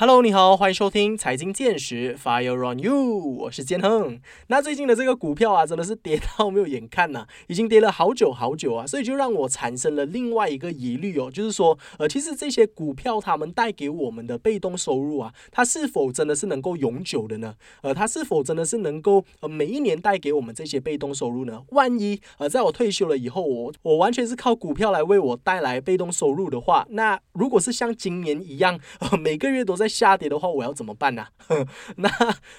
Hello，你好，欢迎收听财经见识，Fire on you，我是建亨。那最近的这个股票啊，真的是跌到没有眼看呐，已经跌了好久好久啊，所以就让我产生了另外一个疑虑哦，就是说，呃，其实这些股票他们带给我们的被动收入啊，它是否真的是能够永久的呢？呃，它是否真的是能够呃每一年带给我们这些被动收入呢？万一呃在我退休了以后，我我完全是靠股票来为我带来被动收入的话，那如果是像今年一样，呃每个月都在下跌的话，我要怎么办呢？那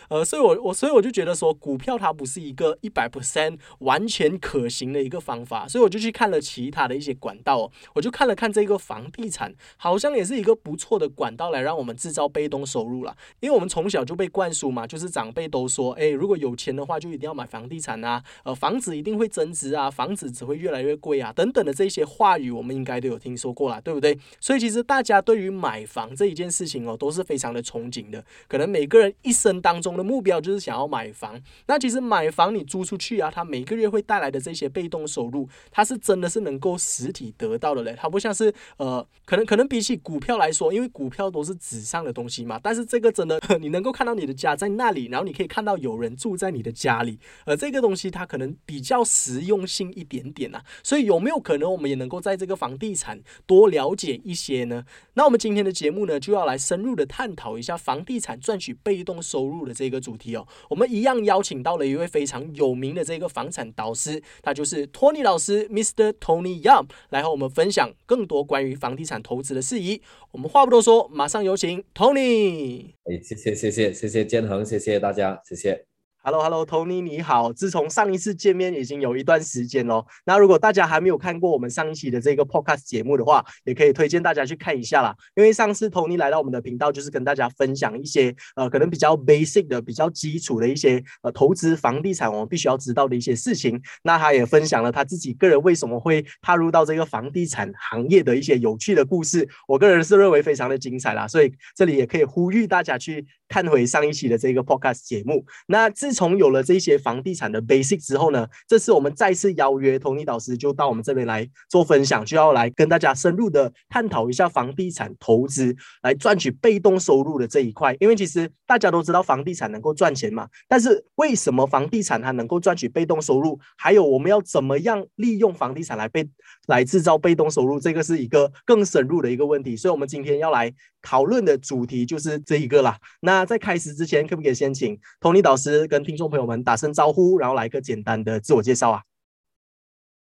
呃，所以我我所以我就觉得说，股票它不是一个一百 percent 完全可行的一个方法，所以我就去看了其他的一些管道，我就看了看这个房地产，好像也是一个不错的管道来让我们制造被动收入了。因为我们从小就被灌输嘛，就是长辈都说，哎，如果有钱的话，就一定要买房地产啊，呃，房子一定会增值啊，房子只会越来越贵啊，等等的这些话语，我们应该都有听说过了，对不对？所以其实大家对于买房这一件事情哦，都是非常的。憧憬的，可能每个人一生当中的目标就是想要买房。那其实买房你租出去啊，它每个月会带来的这些被动收入，它是真的是能够实体得到的嘞。它不像是呃，可能可能比起股票来说，因为股票都是纸上的东西嘛。但是这个真的，你能够看到你的家在那里，然后你可以看到有人住在你的家里，而这个东西它可能比较实用性一点点啊。所以有没有可能我们也能够在这个房地产多了解一些呢？那我们今天的节目呢，就要来深入的探讨。一下房地产赚取被动收入的这个主题哦，我们一样邀请到了一位非常有名的这个房产导师，他就是托尼老师，Mr. Tony Young，来和我们分享更多关于房地产投资的事宜。我们话不多说，马上有请 Tony。哎，谢谢谢谢谢谢建恒，谢谢大家，谢谢。Hello，Hello，Tony，你好。自从上一次见面已经有一段时间喽。那如果大家还没有看过我们上一期的这个 Podcast 节目的话，也可以推荐大家去看一下啦。因为上次 Tony 来到我们的频道，就是跟大家分享一些呃可能比较 basic 的、比较基础的一些呃投资房地产我们必须要知道的一些事情。那他也分享了他自己个人为什么会踏入到这个房地产行业的一些有趣的故事。我个人是认为非常的精彩啦，所以这里也可以呼吁大家去看回上一期的这个 Podcast 节目。那自从有了这些房地产的 basic 之后呢，这次我们再次邀约 Tony 导师就到我们这边来做分享，就要来跟大家深入的探讨一下房地产投资来赚取被动收入的这一块。因为其实大家都知道房地产能够赚钱嘛，但是为什么房地产它能够赚取被动收入？还有我们要怎么样利用房地产来被来制造被动收入？这个是一个更深入的一个问题。所以，我们今天要来讨论的主题就是这一个啦。那那在开始之前，可不可以先请 Tony 导师跟听众朋友们打声招呼，然后来一个简单的自我介绍啊！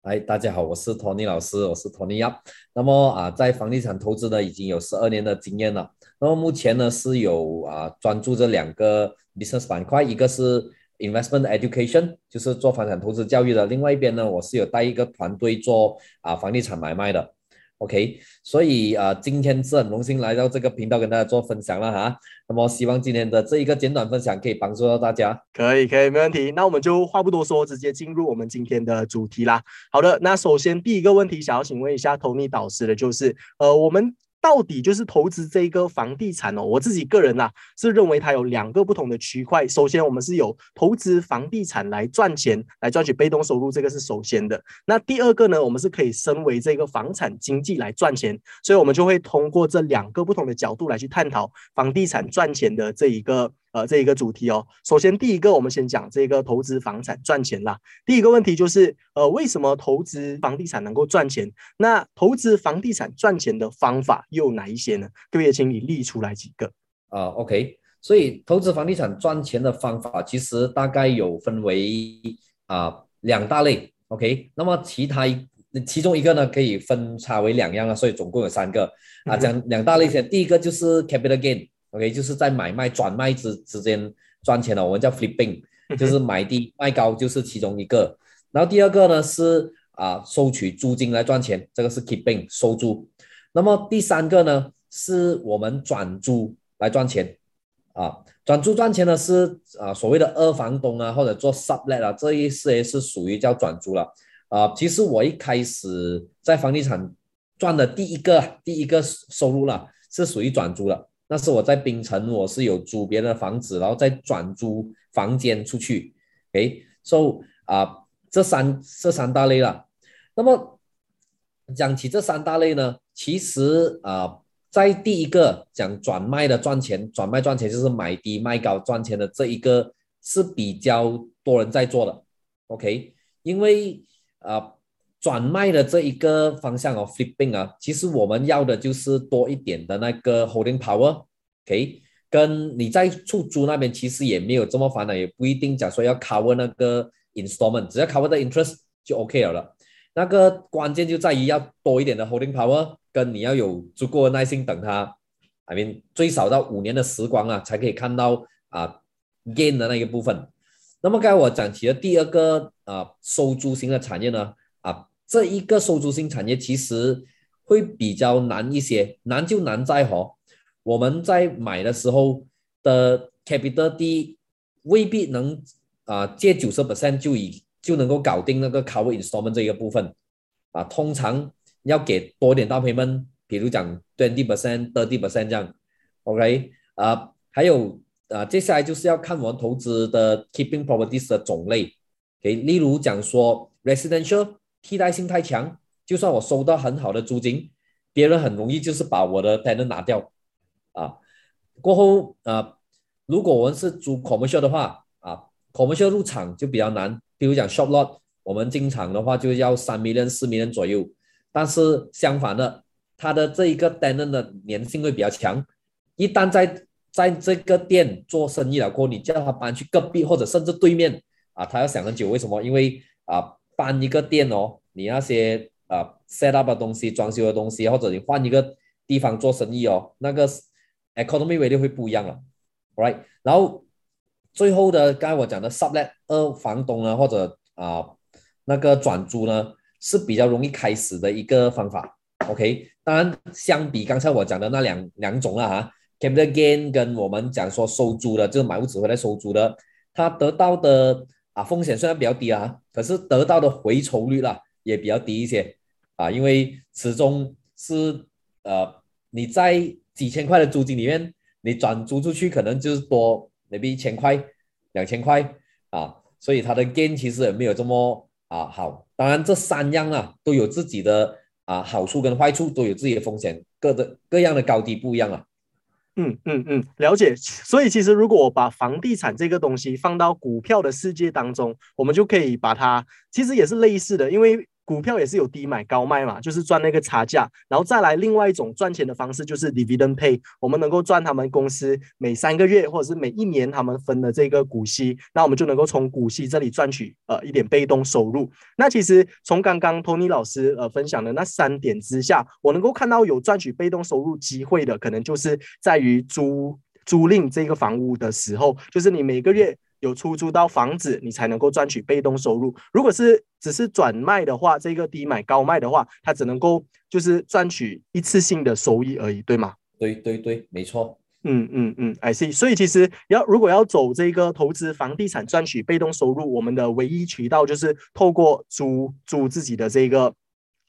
哎，大家好，我是 Tony 老师，我是 Tony 呀。那么啊，在房地产投资呢，已经有十二年的经验了。那么目前呢，是有啊专注这两个 business 板块，一个是 investment education，就是做房产投资教育的；另外一边呢，我是有带一个团队做啊房地产买卖的。OK，所以啊，今天是很荣幸来到这个频道跟大家做分享了哈。那么希望今天的这一个简短分享可以帮助到大家。可以，可以，没问题。那我们就话不多说，直接进入我们今天的主题啦。好的，那首先第一个问题，想要请问一下 Tony 导师的就是，呃，我们。到底就是投资这个房地产哦，我自己个人呐是认为它有两个不同的区块。首先，我们是有投资房地产来赚钱，来赚取被动收入，这个是首先的。那第二个呢，我们是可以身为这个房产经济来赚钱，所以我们就会通过这两个不同的角度来去探讨房地产赚钱的这一个。呃，这一个主题哦，首先第一个，我们先讲这个投资房产赚钱啦。第一个问题就是，呃，为什么投资房地产能够赚钱？那投资房地产赚钱的方法又有哪一些呢？各位，请你列出来几个。啊，OK，所以投资房地产赚钱的方法其实大概有分为啊两大类。OK，那么其他其中一个呢可以分叉为两样了，所以总共有三个啊，讲两大类先。第一个就是 capital gain。OK，就是在买卖转卖之之间赚钱的，我们叫 flipping，就是买低卖高，就是其中一个。然后第二个呢是啊收取租金来赚钱，这个是 keeping 收租。那么第三个呢是我们转租来赚钱啊，转租赚钱呢是啊所谓的二房东啊或者做 sublet 啊这一些是属于叫转租了啊。其实我一开始在房地产赚的第一个第一个收入了是属于转租了。那是我在槟城，我是有租别人的房子，然后再转租房间出去。OK，so 啊，这三这三大类了。那么讲起这三大类呢，其实啊，在第一个讲转卖的赚钱，转卖赚钱就是买低卖高赚钱的这一个是比较多人在做的，OK？因为啊，转卖的这一个方向哦，flipping 啊，其实我们要的就是多一点的那个 holding power，OK？跟你在出租那边其实也没有这么烦恼，也不一定讲说要 cover 那个 installment，只要 cover 的 interest 就 OK 了了。那个关键就在于要多一点的 holding power，跟你要有足够的耐心等它，I mean 最少到五年的时光啊，才可以看到啊 gain 的那一部分。那么刚才我讲起了第二个啊收租型的产业呢，这一个收租型产业其实会比较难一些，难就难在哈。我们在买的时候的 capital D 未必能啊借九十 percent 就以就能够搞定那个 cover installment 这一个部分啊，通常要给多点大 payment，比如讲 twenty percent、thirty percent 这样，OK 啊，还有啊，接下来就是要看我们投资的 keeping properties 的种类，给例如讲说 residential 替代性太强，就算我收到很好的租金，别人很容易就是把我的 tenant 拿掉。啊，过后啊，如果我们是租 commercial 的话啊，commercial 入场就比较难。比如讲 shop lot，我们进场的话就要三 million、四 million 左右。但是相反的，它的这一个 tenant 的粘性会比较强。一旦在在这个店做生意了过后，你叫他搬去隔壁或者甚至对面啊，他要想很久。为什么？因为啊，搬一个店哦，你那些啊 set up 的东西、装修的东西，或者你换一个地方做生意哦，那个。economy value 会不一样了，right？然后最后的刚才我讲的 sublet 二房东呢，或者啊那个转租呢，是比较容易开始的一个方法，OK？当然相比刚才我讲的那两两种了哈，capital gain 跟我们讲说收租的，就是买屋子回来收租的，它得到的啊风险虽然比较低啊，可是得到的回酬率啦也比较低一些啊，因为始终是呃你在几千块的租金里面，你转租出去可能就是多，maybe 一千块、两千块啊，所以它的 gain 其实也没有这么啊好。当然，这三样啊都有自己的啊好处跟坏处，都有自己的风险，各的各样的高低不一样啊。嗯嗯嗯，了解。所以其实如果我把房地产这个东西放到股票的世界当中，我们就可以把它，其实也是类似的，因为。股票也是有低买高卖嘛，就是赚那个差价，然后再来另外一种赚钱的方式就是 dividend pay，我们能够赚他们公司每三个月或者是每一年他们分的这个股息，那我们就能够从股息这里赚取呃一点被动收入。那其实从刚刚 Tony 老师呃分享的那三点之下，我能够看到有赚取被动收入机会的，可能就是在于租租赁这个房屋的时候，就是你每个月。有出租到房子，你才能够赚取被动收入。如果是只是转卖的话，这个低买高卖的话，它只能够就是赚取一次性的收益而已，对吗？对对对，没错。嗯嗯嗯，I see。所以其实要如果要走这个投资房地产赚取被动收入，我们的唯一渠道就是透过租租自己的这个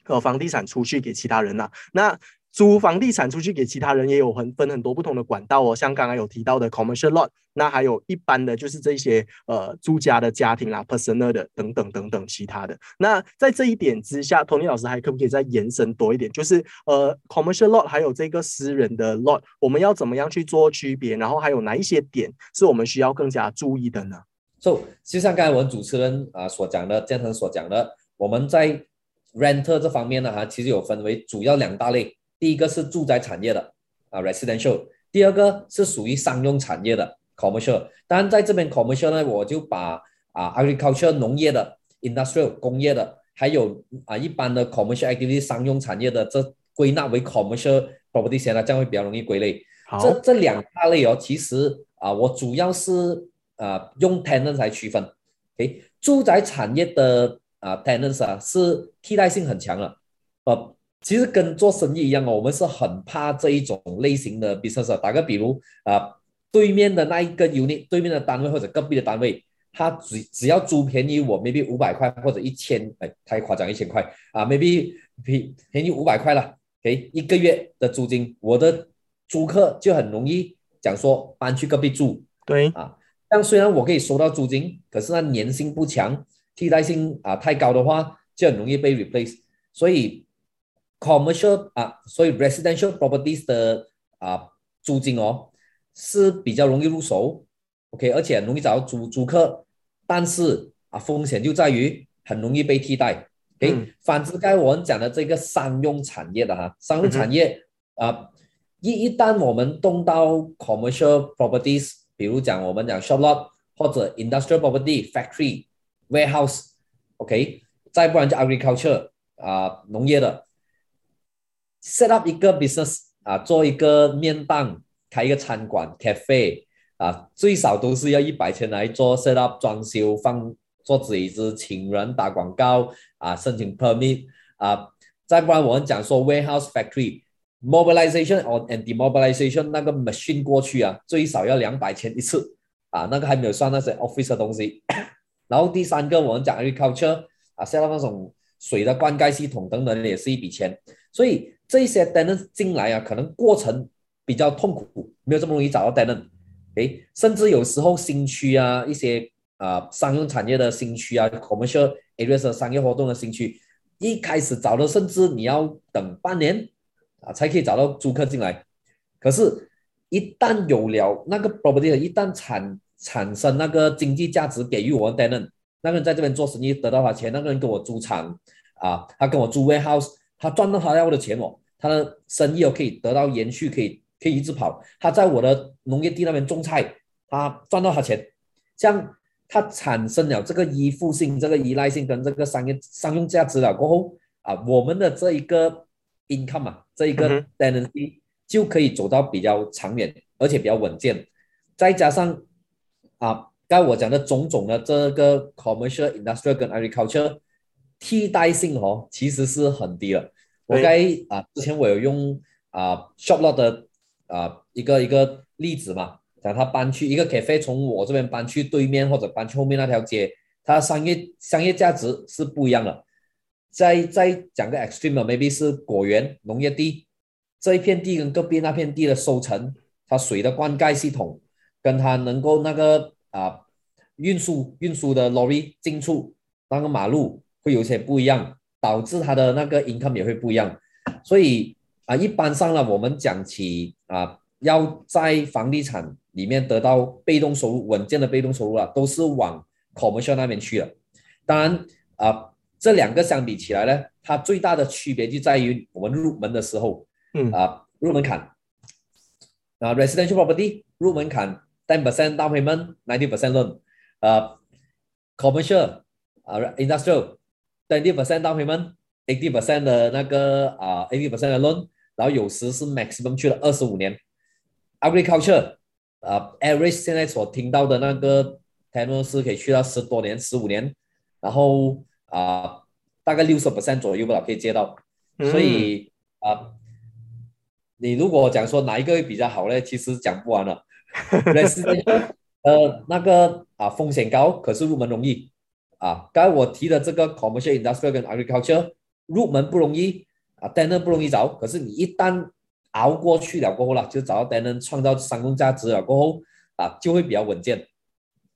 呃房地产出去给其他人呐。那租房地产出去给其他人也有很分很多不同的管道哦，像刚刚有提到的 commercial lot，那还有一般的就是这些呃租家的家庭啦，personal 的等等等等其他的。那在这一点之下，Tony 老师还可不可以再延伸多一点？就是呃 commercial lot 还有这个私人的 lot，我们要怎么样去做区别？然后还有哪一些点是我们需要更加注意的呢？就就像刚才我们主持人啊所讲的，建成所讲的，我们在 renter 这方面呢哈，其实有分为主要两大类。第一个是住宅产业的啊，residential；第二个是属于商用产业的 commercial。当然，在这边 commercial 呢，我就把啊 agriculture 农业的 industrial 工业的，还有啊一般的 commercial activity 商用产业的，这归纳为 commercial property 先了，这样会比较容易归类。这这两大类哦，其实啊，我主要是啊用 tenants 来区分。诶，住宅产业的啊 tenants 啊是替代性很强了，呃。其实跟做生意一样哦，我们是很怕这一种类型的 business。打个比如啊，对面的那一个 unit，对面的单位或者隔壁的单位，他只只要租便宜我，maybe 五百块或者一千，哎，太夸张，一千块啊，maybe 便便宜五百块了，给一个月的租金，我的租客就很容易讲说搬去隔壁住。对啊，但虽然我可以收到租金，可是那粘性不强，替代性啊太高的话，就很容易被 replace。所以 commercial 啊，所以 residential properties 的啊租金哦是比较容易入手，OK，而且容易找到租租客，但是啊风险就在于很容易被替代。OK，、嗯反之该我们讲的这个商用产业的哈，商用产业啊、一一旦我们动到 commercial properties，比如讲我们讲 shop lot 或者 industrial property factory warehouse，OK，、再不然就 agriculture 啊、农业的，set up 一个 business 啊，做一个面档，开一个餐馆 cafe 啊，最少都是要一百千来做 set up 装修放桌子椅子，请人打广告啊，申请 permit 啊，再不然我们讲说 warehouse factory。mobilization or and demobilization 那个 machine 过去啊，最少要两百千一次啊，那个还没有算那些 office 的东西。然后第三个我们讲 agriculture 啊，set up 那种水的灌溉系统等等也是一笔钱，所以这些 tenant 进来啊，可能过程比较痛苦，没有这么容易找到 tenant。诶，甚至有时候新区啊，一些啊、商用产业的新区啊，commercial areas 商业活动的新区，一开始找的甚至你要等半年啊才可以找到租客进来。可是，一旦有了那个 property，一旦产产生那个经济价值给予我们 tenant，那个人在这边做生意得到他钱，那个人跟我租场啊，他跟我租 warehouse，他赚到他要的钱哦，他的生意哦可以得到延续，可以可以一直跑。他在我的农业地那边种菜，他赚到他钱，这样他产生了这个依附性、这个依赖性跟这个商业商用价值了过后啊，我们的这一个 income 啊，这一个嗯哼 tenancy 就可以走到比较长远，而且比较稳健。再加上啊，刚才我讲的种种的这个 commercial、industrial 跟 agriculture 替代性哦，其实是很低了。我该啊，之前我有用啊 shop lot 的啊一个一个例子嘛，讲他搬去一个 cafe 从我这边搬去对面或者搬去后面那条街，它商业商业价值是不一样的。再再讲个 extreme 的，maybe 是果园农业地这一片地跟隔壁那片地的收成，它水的灌溉系统，跟它能够那个啊运输运输的 lorry 进出那个马路会有些不一样，导致它的那个 income 也会不一样。所以啊，一般上呢，我们讲起啊，要在房地产里面得到被动收入稳健的被动收入啊，都是往 commercial 那边去了。当然啊，这两个相比起来呢，它最大的区别就在于我们入门的时候，嗯啊，入门槛啊，residential property 入门槛 ten percent down payment，ninety percent loan，呃，commercial 啊，industrial twenty percent down payment，eighty percent 的那个啊，eighty percent 的 loan，然后有时是 maximum 去了二十五年，agriculture 啊，average 现在所听到的那个 tenure 是可以去到十多年、十五年，然后啊，大概六十 percent 左右吧，可以接到。嗯所以啊、你如果讲说哪一个会比较好呢？其实讲不完了。呃那个啊风险高，可是入门容易啊。刚才我提的这个 commercial industry 跟 agriculture 入门不容易啊，tenant 不容易找，可是你一旦熬过去了过后了，就找到 tenant 创造商用价值了过后啊，就会比较稳健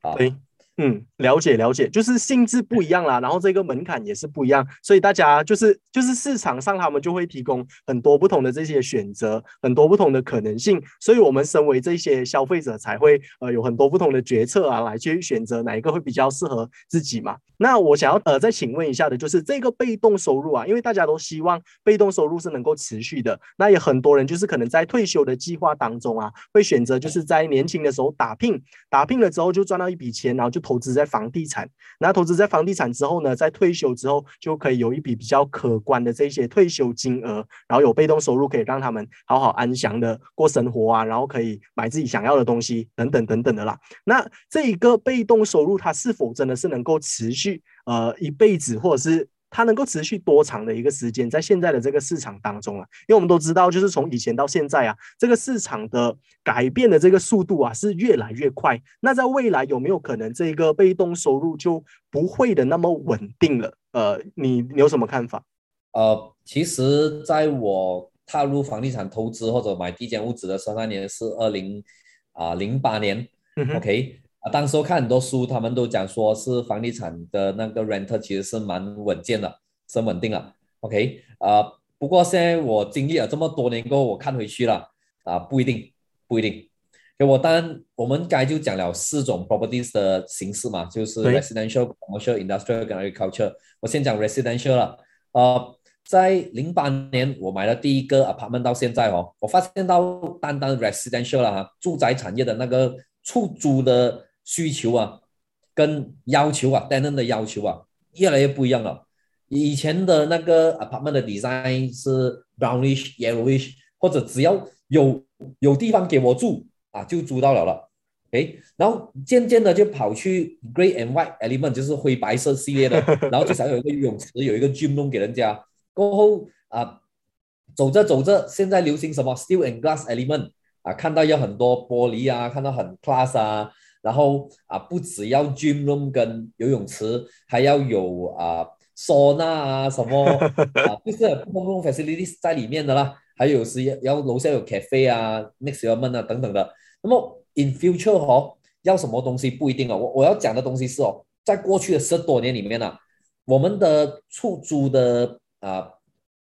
啊。对嗯，了解了解，就是性质不一样啦，然后这个门槛也是不一样，所以大家就是就是市场上他们就会提供很多不同的这些选择，很多不同的可能性，所以我们身为这些消费者才会呃有很多不同的决策啊，来去选择哪一个会比较适合自己嘛。那我想要呃再请问一下的就是这个被动收入啊，因为大家都希望被动收入是能够持续的，那也很多人就是可能在退休的计划当中啊，会选择就是在年轻的时候打拼，打拼了之后就赚到一笔钱，然后就投资在房地产。那投资在房地产之后呢，在退休之后就可以有一笔比较可观的这些退休金额，然后有被动收入可以让他们好好安详的过生活啊，然后可以买自己想要的东西等等等等的啦。那这一个被动收入，它是否真的是能够持续呃一辈子，或者是它能够持续多长的一个时间，在现在的这个市场当中啊？因为我们都知道，就是从以前到现在啊，这个市场的改变的这个速度啊是越来越快。那在未来有没有可能这个被动收入就不会的那么稳定了？呃，你你有什么看法？呃，其实在我踏入房地产投资或者买地间物质的时候，那年是二零啊零八年嗯，OK 啊，当时候看很多书，他们都讲说是房地产的那个 rent 其实是蛮稳健的，是稳定了，OK 啊，不过现在我经历了这么多年过后，我看回去了啊，不一定，不一定。给我当然，我们刚才就讲了四种 properties 的形式嘛，就是 residential、commercial、industrial 跟 agriculture。我先讲 residential 了。呃，在零八年我买了第一个 apartment 到现在哦，我发现到单单 residential 了哈，住宅产业的那个出租的需求啊，跟要求啊，tenant 的要求啊，越来越不一样了。以前的那个 apartment 的 design 是 brownish、yellowish，或者只要有有地方给我住啊，就租到了了。诶，然后渐渐的就跑去 grey and white element，就是灰白色系列的，然后至少有一个游泳池，有一个 gym room 给人家。过后啊，走着走着，现在流行什么 steel and glass element 啊，看到有很多玻璃啊，看到很 class 啊，然后啊，不只要 gym room 跟游泳池，还要有啊。收纳啊，什么 啊，就是公共 facilities 在里面的啦，还有是要要楼下有 cafe 啊，next element 啊等等的。那么 in future 哦，要什么东西不一定哦。我我要讲的东西是哦，在过去的十多年里面呢，我们的出租的啊，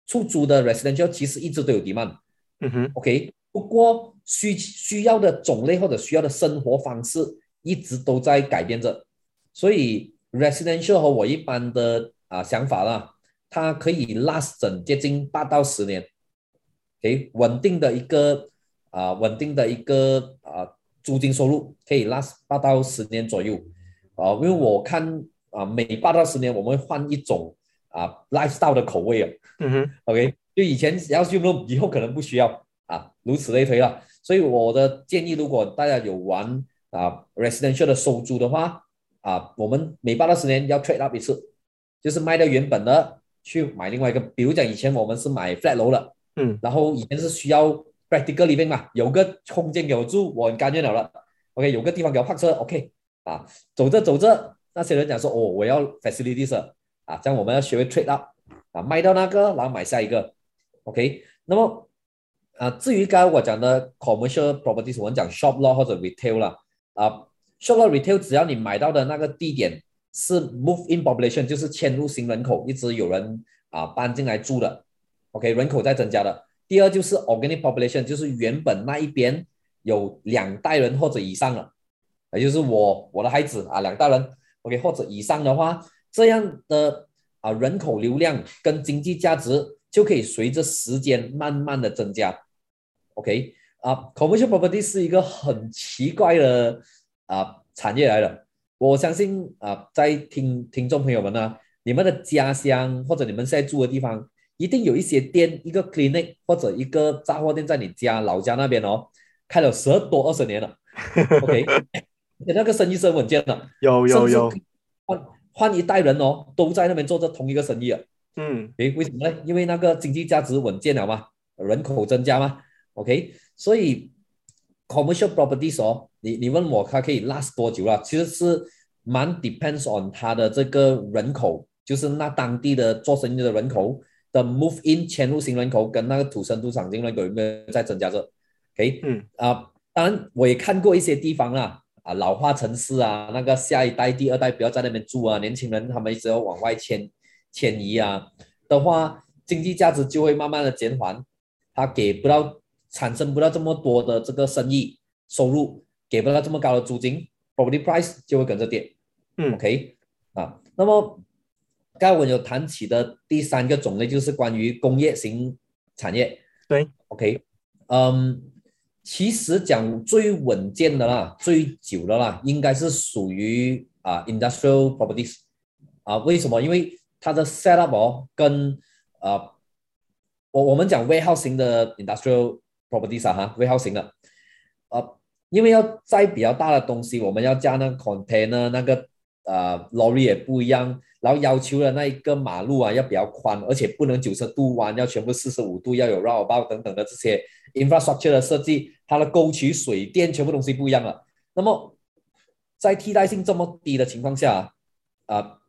出租的 residential 其实一直都有 demand。嗯哼，OK，不过需需要的种类或者需要的生活方式一直都在改变着，所以 residential 和我一般的。啊，想法啦，它可以 last 整接近八到十年，给稳定的一个啊，稳定的一个啊租金收入可以 last 八到十年左右。啊，因为我看啊，每八到十年我们会换一种啊 lifestyle 的口味啊，嗯哼，OK，就以前要用用，以后可能不需要。啊，如此类推了。所以我的建议，如果大家有玩啊 residential 的收租的话啊，我们每八到十年要 trade up 一次。就是卖掉原本的，去买另外一个。比如讲，以前我们是买 flat 楼的，嗯，然后以前是需要 practical living 嘛，有个空间给我住，我很甘愿了了。OK，有个地方给我泊车，OK，啊，走着走着，那些人讲说，哦，我要 facilities 啊，这样我们要学会 trade up，啊，卖掉那个，然后买下一个，OK。那么啊，至于刚刚我讲的 commercial properties，我们讲 shop lot 或者 retail 啦，啊，shop lot retail 只要你买到的那个地点。是 move in population，就是迁入新人口，一直有人啊搬进来住的，OK，人口在增加的。第二就是 organic population，就是原本那一边有两代人或者以上了，也就是我我的孩子啊两代人，OK 或者以上的话，这样的啊人口流量跟经济价值就可以随着时间慢慢的增加，OK 啊，commercial property 是一个很奇怪的啊产业来的。我相信啊，在听听众朋友们呢，你们的家乡或者你们现在住的地方，一定有一些店，一个 clinic 或者一个杂货店在你家老家那边哦，开了十多二十年了。OK，那个生意是很稳健的，有有有，换换一代人哦，都在那边做着同一个生意啊。嗯，诶，为什么呢？因为那个经济价值稳健了嘛，人口增加嘛。OK，所以 commercial properties 哦。你你问我它可以 last 多久了？其实是蛮 depends on 它的这个人口，就是那当地的做生意的人口的 move in 迁入新人口跟那个土生土长新人口有没有在增加着？OK，嗯啊，当然我也看过一些地方啦，啊老化城市啊，那个下一代、第二代不要在那边住啊，年轻人他们一直要往外迁迁移啊的话，经济价值就会慢慢的减缓，他给不到产生不到这么多的这个生意收入。给不到这么高的租金，property price 就会跟着跌。嗯，OK，啊，那么刚才我有谈起的第三个种类就是关于工业型产业。对，OK，嗯，其实讲最稳健的啦，最久的啦，应该是属于啊 industrial properties。啊，为什么？因为它的 set up 哦，跟啊，我我们讲 warehouse 型的 industrial properties 啊，哈，warehouse 型的，啊。因为要载比较大的东西，我们要加那个 container，那个呃 lorry 也不一样，然后要求的那一个马路啊要比较宽，而且不能九十度弯，要全部四十五度，要有 roundabout 等等的这些 infrastructure 的设计，它的沟渠、水电全部东西不一样了。那么在替代性这么低的情况下，啊，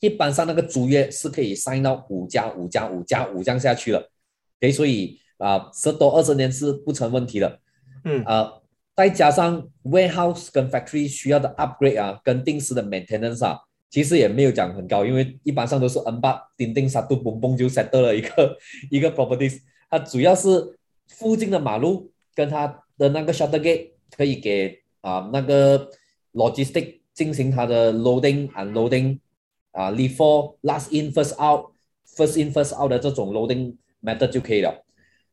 一般上那个租约是可以 sign 到五加五加五加五这样下去了，诶，所以啊，十多二十年是不成问题的，嗯啊。再加上 warehouse 跟 factory 需要的 upgrade 啊，跟定时的 maintenance 啊，其实也没有讲很高，因为一般上都是 N 八钉钉杀都嘣嘣就 set 了一个一个 properties，它主要是附近的马路跟它的那个 shutter gate 可以给啊那个 logistic 进行它的 loading and loading 啊 leave for last in first out first in first out 的这种 loading method 就可以了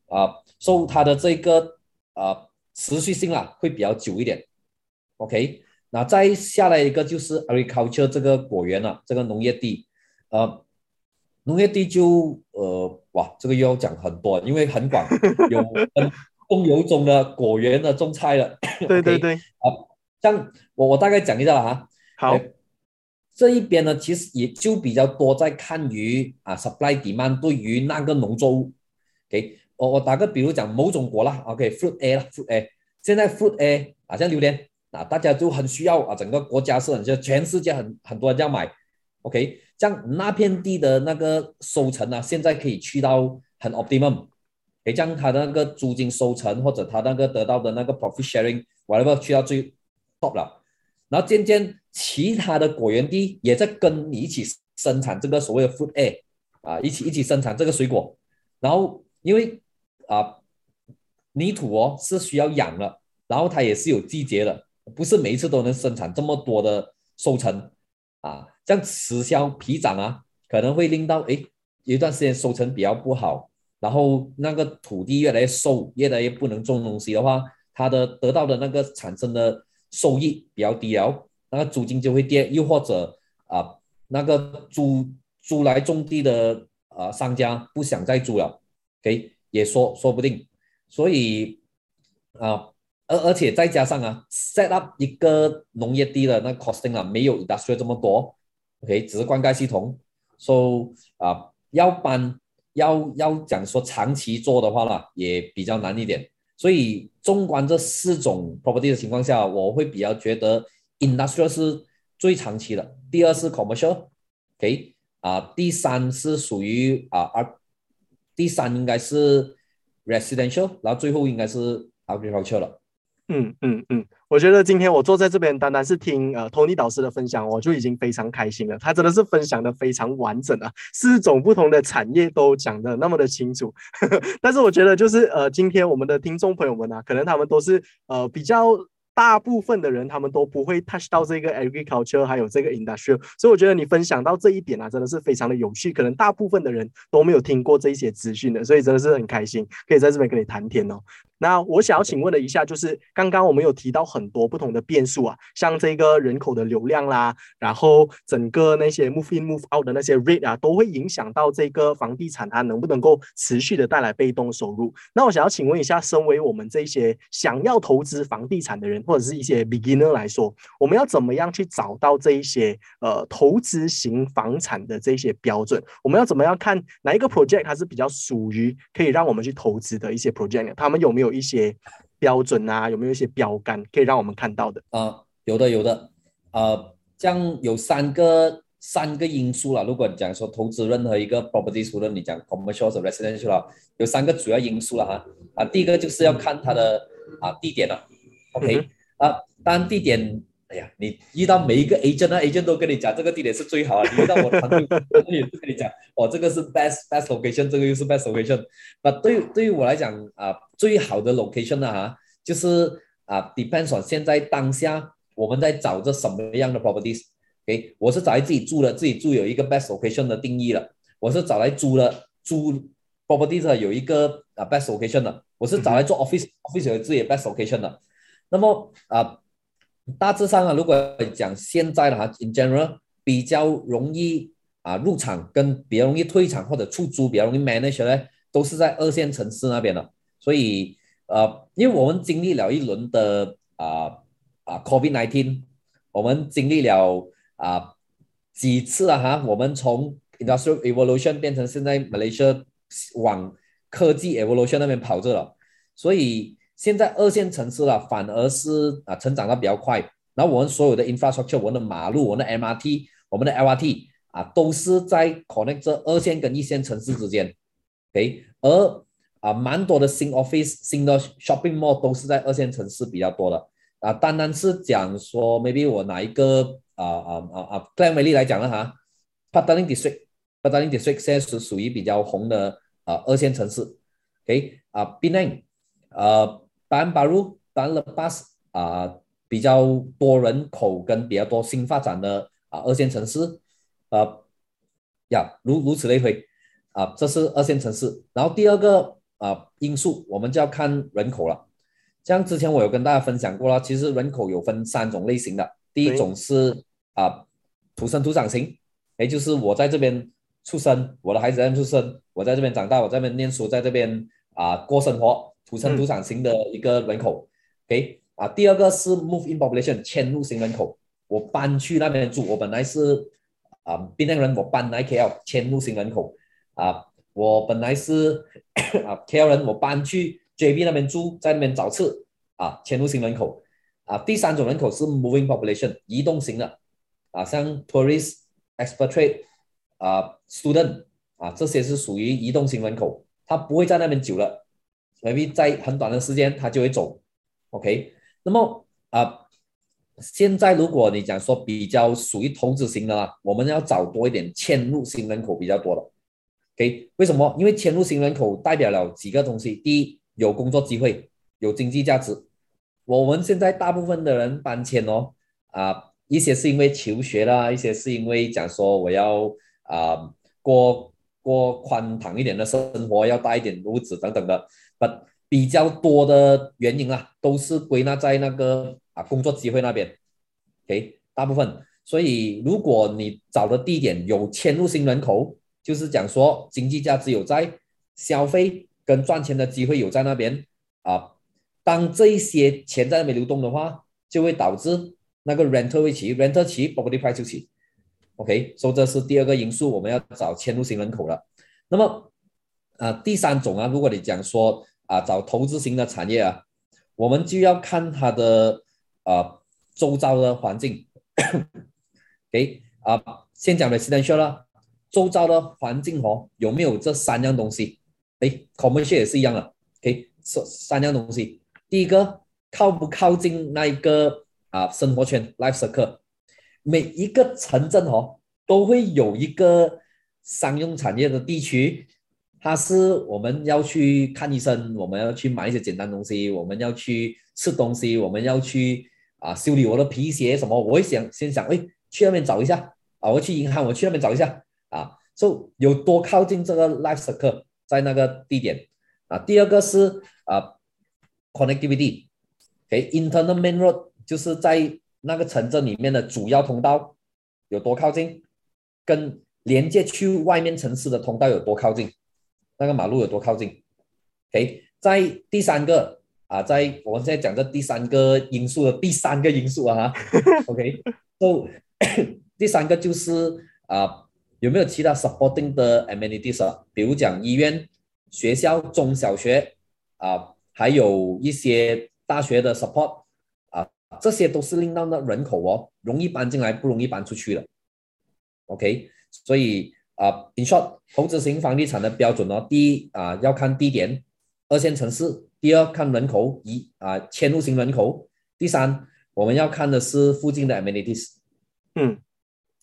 啊，所以它的这个啊持续性啦会比较久一点，OK。那再下来一个就是 agriculture 这个果园了，这个农业地，呃，农业地就呃哇，这个又要讲很多，因为很广，有风油中的果园的种菜的。对对对。好，这样我我大概讲一下了哈。好。这一边呢，其实也就比较多在看于啊 supply demand 对于那个农作物。OK，我我打个比如讲某种果啦，OK，fruit A 啦，fruit A，现在 fruit A 啊，像榴莲。啊，大家就很需要啊，整个国家是很就全世界很很多人要买，OK，这样那片地的那个收成呢，现在可以去到很 optimum，可以将它的那个租金收成或者它那个得到的那个 profit sharing，whatever 去到最 top 了，然后渐渐其他的果园地也在跟你一起生产这个所谓的 food A，啊，一起一起生产这个水果，然后因为啊泥土哦是需要养的，然后它也是有季节的。不是每一次都能生产这么多的收成啊，这样此消彼长啊，可能会令到哎有一段时间收成比较不好，然后那个土地越来越瘦，越来越不能种东西的话，它的得到的那个产生的收益比较低了，那个租金就会跌，又或者啊那个租租来种地的啊商家不想再租了，OK 也说说不定，所以啊。而而且再加上啊，set up 一个农业地的那 costing 啊，没有 industrial 这么多，OK，只是灌溉系统，so 啊，要搬要要讲说长期做的话呢，也比较难一点。所以纵观这四种 property 的情况下，我会比较觉得 industrial 是最长期的，第二是 commercial，OK，啊，第三是属于啊啊，第三应该是 residential，然后最后应该是 agriculture 了。嗯嗯嗯，我觉得今天我坐在这边，单单是听呃托尼导师的分享，我就已经非常开心了。他真的是分享的非常完整啊，四种不同的产业都讲的那么的清楚。但是我觉得就是呃，今天我们的听众朋友们啊，可能他们都是呃比较。大部分的人他们都不会 touch 到这个 agriculture，还有这个 industrial，所以我觉得你分享到这一点啊，真的是非常的有趣。可能大部分的人都没有听过这一些资讯的，所以真的是很开心，可以在这边跟你谈天哦。那我想要请问了一下，就是刚刚我们有提到很多不同的变数啊，像这个人口的流量啦，然后整个那些 move in move out 的那些 rate 啊，都会影响到这个房地产它能不能够持续的带来被动收入。那我想要请问一下，身为我们这些想要投资房地产的人，或者是一些 beginner 来说，我们要怎么样去找到这一些呃投资型房产的这些标准？我们要怎么样看哪一个 project 它是比较属于可以让我们去投资的一些 project？他们有没有一些标准啊？有没有一些标杆可以让我们看到的？啊，有的，有的。呃，这样有三个三个因素了。如果你讲说投资任何一个 property，除了你讲 commercial residential 了，有三个主要因素了哈。啊，第一个就是要看它的啊地点了。OK。啊，当然地点，哎呀，你遇到每一个 agent 啊，agent 都跟你讲这个地点是最好的。你遇到我团队，也是跟你讲，哦，这个是 best best location，这个又是 best location。那对对于我来讲啊，最好的 location 呢，哈，就是啊，depends on 现在当下我们在找着什么样的 properties。OK，我是找来自己住的，自己住有一个 best location 的定义了。我是找来租的，租 properties 有一个啊 best location 的。我是找来做 office，office 有自己 best location 的。那么啊，大致上啊，如果讲现在的话，in general 比较容易啊入场跟比较容易退场或者出租比较容易 manage 呢，都是在二线城市那边的。所以呃，因为我们经历了一轮的啊啊 COVID nineteen，我们经历了啊几次啊哈，我们从 industrial evolution 变成现在 Malaysia 往科技 evolution 那边跑着了，所以。现在二线城市了，反而是啊成长的比较快。然后我们所有的 infrastructure，我们的马路、我们的 MRT、我们的 LRT 啊，都是在 connect 这二线跟一线城市之间。OK，而啊蛮多的新 office、新的 shopping mall 都是在二线城市比较多的。啊，单单是讲说，maybe 我拿一个啊啊啊啊 p l a n 美丽来讲了哈 p a t a n i n District，p a t a n i n District 现在是属于比较红的啊二线城市，OK 啊 p e n a n g 呃 Ban Baru、Ban Lepas 啊比较多人口跟比较多新发展的啊二线城市，呃呀如如此类推啊，这是二线城市，然后第二个啊因素我们就要看人口了。像之前我有跟大家分享过了，其实人口有分三种类型的。第一种是啊土生土长型，也就是我在这边出生，我的孩子在这边出生，我在这边长大，我在这边念书，在这边啊过生活，土生土长型的一个人口。OK 啊，第二个是 move in population 迁入型人口，我搬去那边住，我本来是啊槟城人，我搬来 KL 迁入型人口啊，我本来是 啊 KL 人，我搬去。JB 那边住，在那边找吃啊，迁入型人口啊。第三种人口是 moving population，移动型的啊，像 tourist、expatriate 啊、student 啊，这些是属于移动型人口，他不会在那边久了，maybe 在很短的时间他就会走。OK，那么啊，现在如果你讲说比较属于投资型的，我们要找多一点迁入型人口比较多的。OK，为什么？因为迁入型人口代表了几个东西，第一。有工作机会，有经济价值。我们现在大部分的人搬迁哦，啊，一些是因为求学啦，一些是因为讲说我要啊过过宽敞一点的生活，要大一点屋子等等的，不比较多的原因啊，都是归纳在那个啊工作机会那边。OK，大部分。所以如果你找的地点有迁入型人口，就是讲说经济价值有在消费。跟赚钱的机会有在那边啊，当这一些钱在那边流动的话，就会导致那个 rental 会起，rental 起，property price 就起。OK，所以这是第二个因素，我们要找迁入型人口了。那么啊，第三种啊，如果你讲说啊，找投资型的产业啊，我们就要看它的啊周遭的环境。OK 啊，先讲的 residential 了，周遭的环境哦，有没有这三样东西？哎，commercial 也是一样的，OK，三三样东西。第一个，靠不靠近那一个啊生活圈 life circle？每一个城镇哦，都会有一个商用产业的地区，它是我们要去看医生，我们要去买一些简单东西，我们要去吃东西，我们要去啊修理我的皮鞋什么。我会想先想，哎，去那边找一下啊，我去银行，我去那边找一下啊，就有多靠近这个 life circle。在那个地点啊，第二个是啊，connectivity，OK，internal main road 就是在那个城镇里面的主要通道有多靠近，跟连接去外面城市的通道有多靠近，那个马路有多靠近，OK，在第三个啊，在我们现在讲这第三个因素的第三个因素啊，OK，so 第三个就是啊。有没有其他 supporting 的 amenities 啊？比如讲医院、学校、中小学啊，还有一些大学的 support 啊，这些都是令到那人口哦容易搬进来，不容易搬出去的。OK，所以啊，in short，投资型房地产的标准呢，第一啊要看地点，二线城市；第二看人口，一啊迁入型人口；第三我们要看的是附近的 amenities。嗯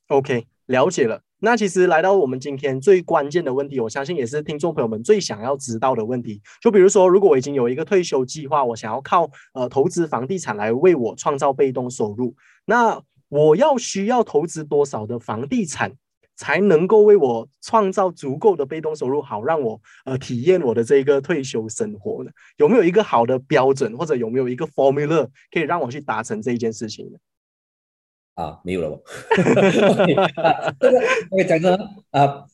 ，OK，了解了。那其实来到我们今天最关键的问题，我相信也是听众朋友们最想要知道的问题。就比如说，如果我已经有一个退休计划，我想要靠呃投资房地产来为我创造被动收入，那我要需要投资多少的房地产才能够为我创造足够的被动收入，好让我呃体验我的这个退休生活呢？有没有一个好的标准，或者有没有一个 formula 可以让我去达成这一件事情呢？啊，没有了。这个我讲真啊，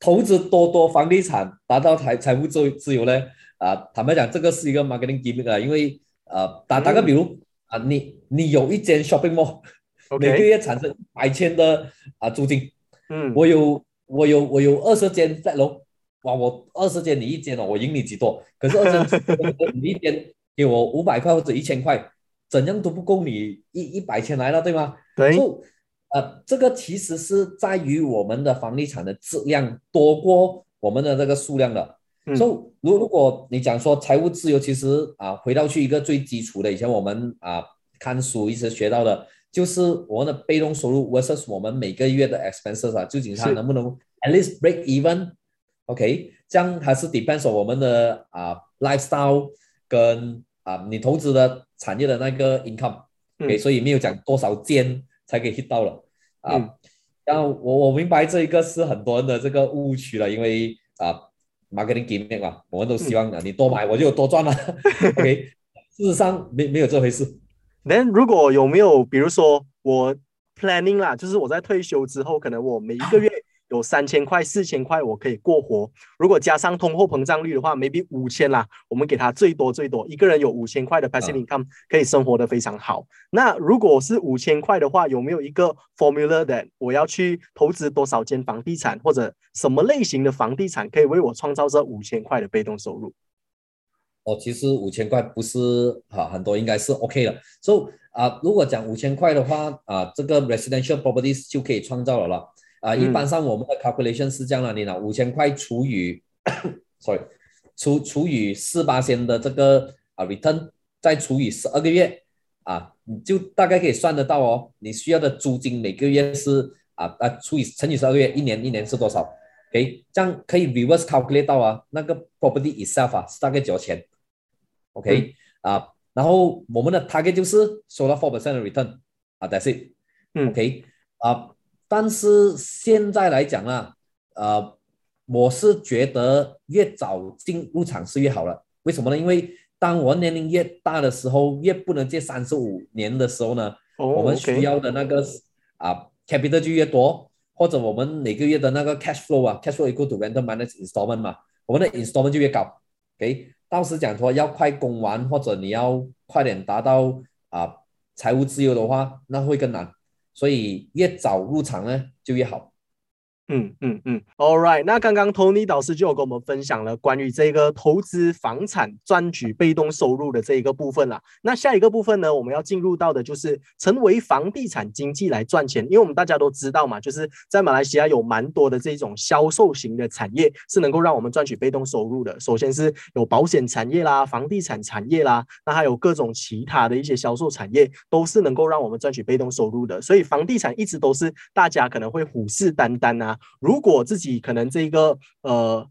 投资多多房地产，达到财财务自自由呢？啊，坦白讲，这个是一个 marketing gimmick 啊，因为啊，打打个比如啊，你你有一间 shopping mall，每个月产生百千的啊租金。嗯，我有我有我有二十间在楼，哇，我二十间你一间哦，我赢你几多？可是二十你一间给我五百块或者一千块。怎样都不够你一一百千来了，对吗？对。呃，这个其实是在于我们的房地产的质量多过我们的这个数量的。所以如如果你讲说财务自由，其实啊，回到去一个最基础的，以前我们啊看书一直学到的，就是我们的被动收入 versus 我们每个月的 expenses 啊，究竟它能不能 at least break even？OK，这样还是 depends on 我们的啊 lifestyle 跟啊你投资的产业的那个 income。OK，所以没有讲多少间才可以 hit 到了啊。然后我我明白这一个是很多人的这个误区了，因为啊。marketing gimmick 嘛，我们都希望啊，你多买我就多赚了。OK，事实上没没有这回事。那如果有没有，比如说我 planning 啦，就是我在退休之后，可能我每一个月。有三千块、四千块，我可以过活。如果加上通货膨胀率的话，maybe 五千啦。我们给他最多最多一个人有五千块的 passive income，可以生活的非常好。那如果是五千块的话，有没有一个 formula 的？我要去投资多少间房地产，或者什么类型的房地产可以为我创造这五千块的被动收入？哦，其实五千块不是哈，很多应该是 OK 的。所以啊，如果讲五千块的话啊，这个 residential properties 就可以创造了啦。啊，一般上我们的 calculation 是这样的，你拿五千块除以，sorry，除除以四八千的这个啊 return，再除以十二个月，啊，你就大概可以算得到哦，你需要的租金每个月是啊啊除以乘以十二个月，一年一年是多少？OK，这样可以 reverse calculate 到啊，那个 property itself 啊是大概多少钱？OK，啊，然后我们的 target 就是收到 four percent 的 return，啊，that's it，OK，啊。但是现在来讲呢，呃，我是觉得越早进入场是越好了。为什么呢？因为当我年龄越大的时候，越不能借三十五年的时候呢，我们需要的那个啊 capital 就越多，或者我们每个月的那个 cash flow 啊，cash flow equal to rental minus installment 嘛，我们的 installment 就越高。OK，到时讲说要快攻完，或者你要快点达到啊财务自由的话，那会更难。所以越早入场呢，就越好。嗯嗯嗯，All right，那刚刚 Tony 导师就有跟我们分享了关于这个投资房产赚取被动收入的这一个部分啦。那下一个部分呢，我们要进入到的就是成为房地产经济来赚钱。因为我们大家都知道嘛，就是在马来西亚有蛮多的这种销售型的产业是能够让我们赚取被动收入的。首先是有保险产业啦、房地产产业啦，那还有各种其他的一些销售产业都是能够让我们赚取被动收入的。所以房地产一直都是大家可能会虎视眈眈啊。如果自己可能这个呃，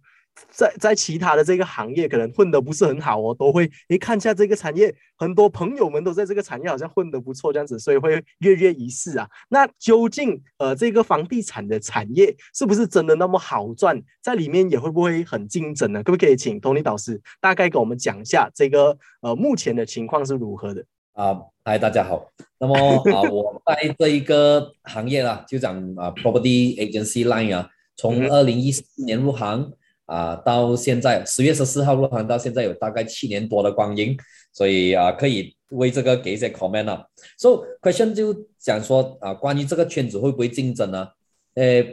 在在其他的这个行业可能混得不是很好哦，都会一看一下这个产业，很多朋友们都在这个产业好像混得不错这样子，所以会跃跃一试啊。那究竟呃这个房地产的产业是不是真的那么好赚？在里面也会不会很竞争呢？可不可以请 Tony 导师大概给我们讲一下这个呃目前的情况是如何的？啊，嗨，大家好。那么啊，我在这一个行业啦，就讲啊，property agency line 啊，从二零一四年入行啊，到现在十月十四号入行，到现在有大概七年多的光阴，所以啊，可以为这个给一些 comment 啊。So question 就讲说啊，关于这个圈子会不会竞争呢？呃，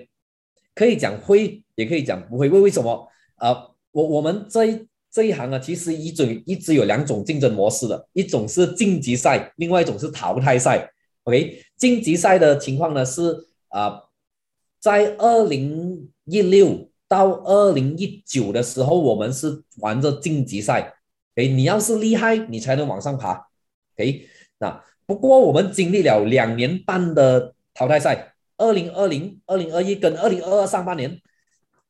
可以讲会，也可以讲不会。为为什么啊？我我们这一。这一行啊，其实一种一直有两种竞争模式的，一种是晋级赛，另外一种是淘汰赛。OK，晋级赛的情况呢是啊，在二零一六到二零一九的时候，我们是玩着晋级赛。哎，你要是厉害，你才能往上爬。OK，那不过我们经历了两年半的淘汰赛，二零二零、二零二一跟二零二二上半年。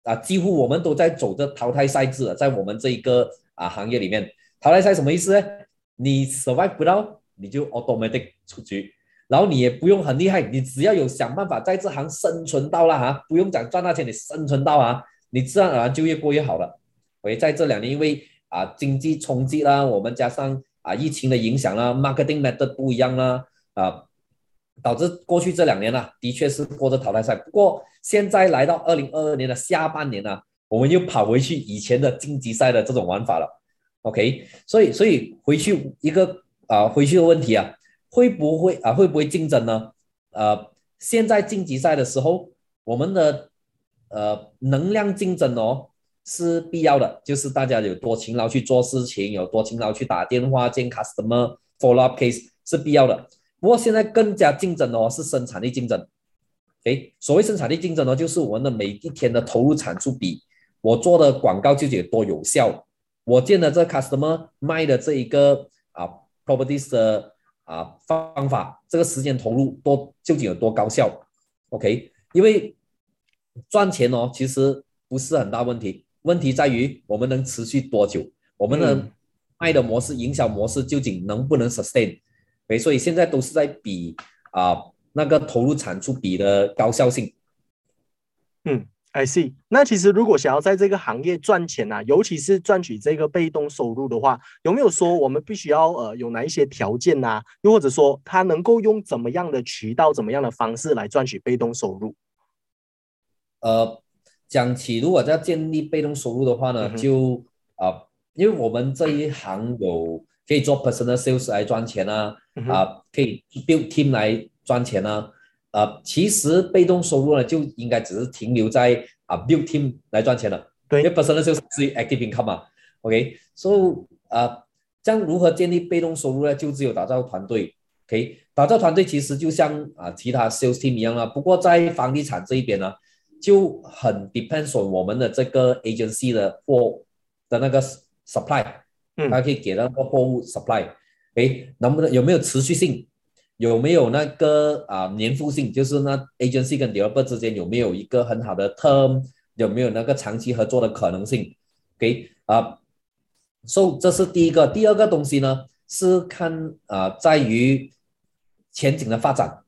啊，几乎我们都在走着淘汰赛制了，在我们这一个啊行业里面，淘汰赛什么意思呢？你 survive 不到，你就 automatic 出局，然后你也不用很厉害，你只要有想办法在这行生存到了哈，不用讲赚大钱，你生存到啊，你自然而然就越过越好了。所在这两年，因为啊经济冲击啦，我们加上啊疫情的影响啦，marketing method 不一样啦，啊。导致过去这两年呢，的确是过着淘汰赛。不过现在来到二零二二年的下半年呢，我们又跑回去以前的晋级赛的这种玩法了。OK，所以所以回去一个啊，回去的问题啊，会不会啊，会不会竞争呢？呃，现在晋级赛的时候，我们的呃能量竞争哦是必要的，就是大家有多勤劳去做事情，有多勤劳去打电话见 customer follow up case 是必要的。不过现在更加竞争哦，是生产力竞争。诶，所谓生产力竞争呢，就是我们的每一天的投入产出比我做的广告究竟有多有效，我见的这 customer 卖的这一个啊 properties 的啊方法，这个时间投入多究竟有多高效？OK，因为赚钱哦，其实不是很大问题，问题在于我们能持续多久，我们的卖的模式、营销模式究竟能不能 sustain？对，所以现在都是在比啊那个投入产出比的高效性。嗯，I see。那其实如果想要在这个行业赚钱啊，尤其是赚取这个被动收入的话，有没有说我们必须要呃有哪一些条件呐？又或者说他能够用怎么样的渠道、怎么样的方式来赚取被动收入？呃，讲起如果要建立被动收入的话呢，就啊，因为我们这一行有可以做 personal sales 来赚钱啊。啊，可以 build team 来赚钱啊，啊，其实被动收入呢就应该只是停留在啊 build team 来赚钱了。对，因为本身呢就是 active income 嘛。OK，so 啊，这样如何建立被动收入呢？就只有打造团队。OK，打造团队其实就像啊其他 sales team 一样了。不过在房地产这一边呢，就很 depends on 我们的这个 agency 的货的那个 supply，嗯，它可以给那个货物 supply。哎，能不能有没有持续性？有没有那个啊年复性？就是那 agency 跟 developer 之间有没有一个很好的 term？有没有那个长期合作的可能性？OK 啊，So 这是第一个。第二个东西呢是看啊在于前景的发展。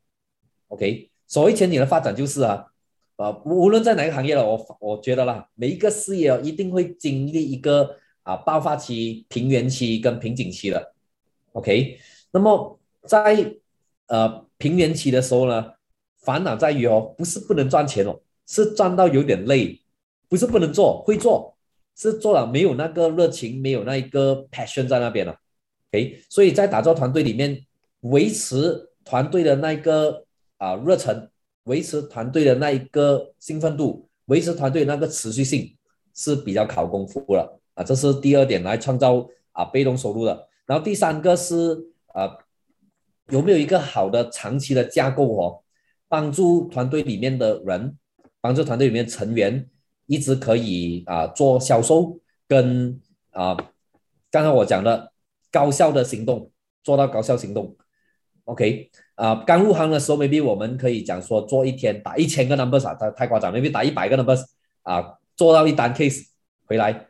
OK，所谓前景的发展就是啊啊无论在哪个行业了，我我觉得啦，每一个事业一定会经历一个啊爆发期、平原期跟瓶颈期的。OK，那么在呃平原期的时候呢，烦恼在于哦，不是不能赚钱哦，是赚到有点累，不是不能做，会做，是做了没有那个热情，没有那一个 passion 在那边了。OK，所以在打造团队里面，维持团队的那一个啊热忱，维持团队的那一个兴奋度，维持团队那个持续性是比较考功夫了啊，这是第二点来创造啊被动收入的。然后第三个是啊有没有一个好的长期的架构哦，帮助团队里面的人，帮助团队里面成员一直可以啊做销售跟啊刚才我讲的高效的行动做到高效行动，OK 啊刚入行的时候，maybe 我们可以讲说做一天打一千个 numbers 啊，太太夸张，maybe 打一百个 numbers 啊做到一单 case 回来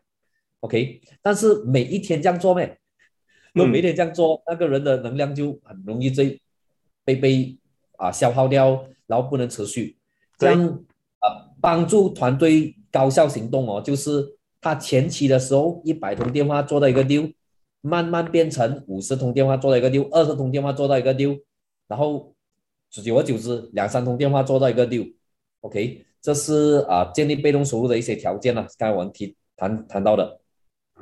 ，OK，但是每一天这样做咩？如果每天这样做，那个人的能量就很容易被被被啊消耗掉，然后不能持续。这样啊，帮助团队高效行动哦，就是他前期的时候一百通电话做到一个六，慢慢变成五十通电话做到一个六，二十通电话做到一个六，然后久而久之两三通电话做到一个六。OK，这是啊建立被动收入的一些条件了，刚才我们提谈谈到的。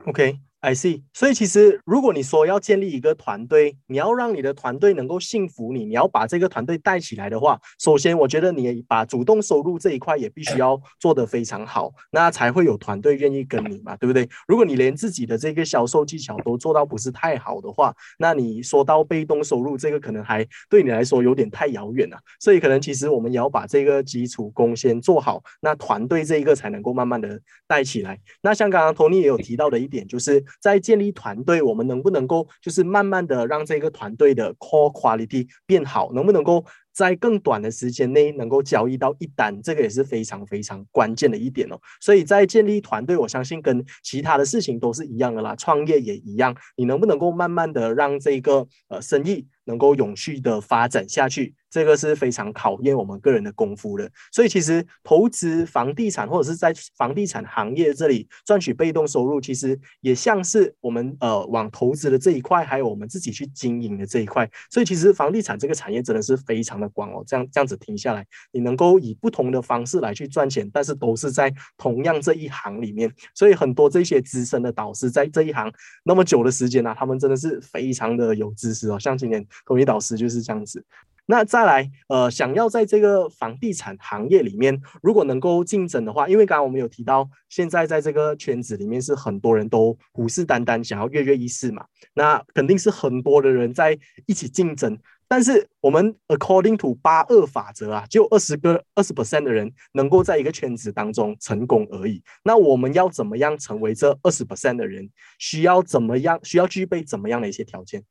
OK。I see，所以其实如果你说要建立一个团队，你要让你的团队能够信服你，你要把这个团队带起来的话，首先我觉得你把主动收入这一块也必须要做得非常好，那才会有团队愿意跟你嘛，对不对？如果你连自己的这个销售技巧都做到不是太好的话，那你说到被动收入这个可能还对你来说有点太遥远了。所以可能其实我们也要把这个基础功先做好，那团队这一个才能够慢慢的带起来。那像刚刚 Tony 也有提到的一点就是。在建立团队，我们能不能够就是慢慢的让这个团队的 core quality 变好？能不能够在更短的时间内能够交易到一单？这个也是非常非常关键的一点哦。所以在建立团队，我相信跟其他的事情都是一样的啦，创业也一样。你能不能够慢慢的让这个呃生意能够永续的发展下去？这个是非常考验我们个人的功夫的，所以其实投资房地产或者是在房地产行业这里赚取被动收入，其实也像是我们呃往投资的这一块，还有我们自己去经营的这一块。所以其实房地产这个产业真的是非常的广哦。这样这样子停下来，你能够以不同的方式来去赚钱，但是都是在同样这一行里面。所以很多这些资深的导师在这一行那么久的时间呢，他们真的是非常的有知识哦。像今年同一导师就是这样子。那再来，呃，想要在这个房地产行业里面，如果能够竞争的话，因为刚刚我们有提到，现在在这个圈子里面是很多人都虎视眈眈，想要跃跃欲试嘛，那肯定是很多的人在一起竞争。但是我们 according to 八二法则啊，就二十个二十 percent 的人能够在一个圈子当中成功而已。那我们要怎么样成为这二十 percent 的人？需要怎么样？需要具备怎么样的一些条件？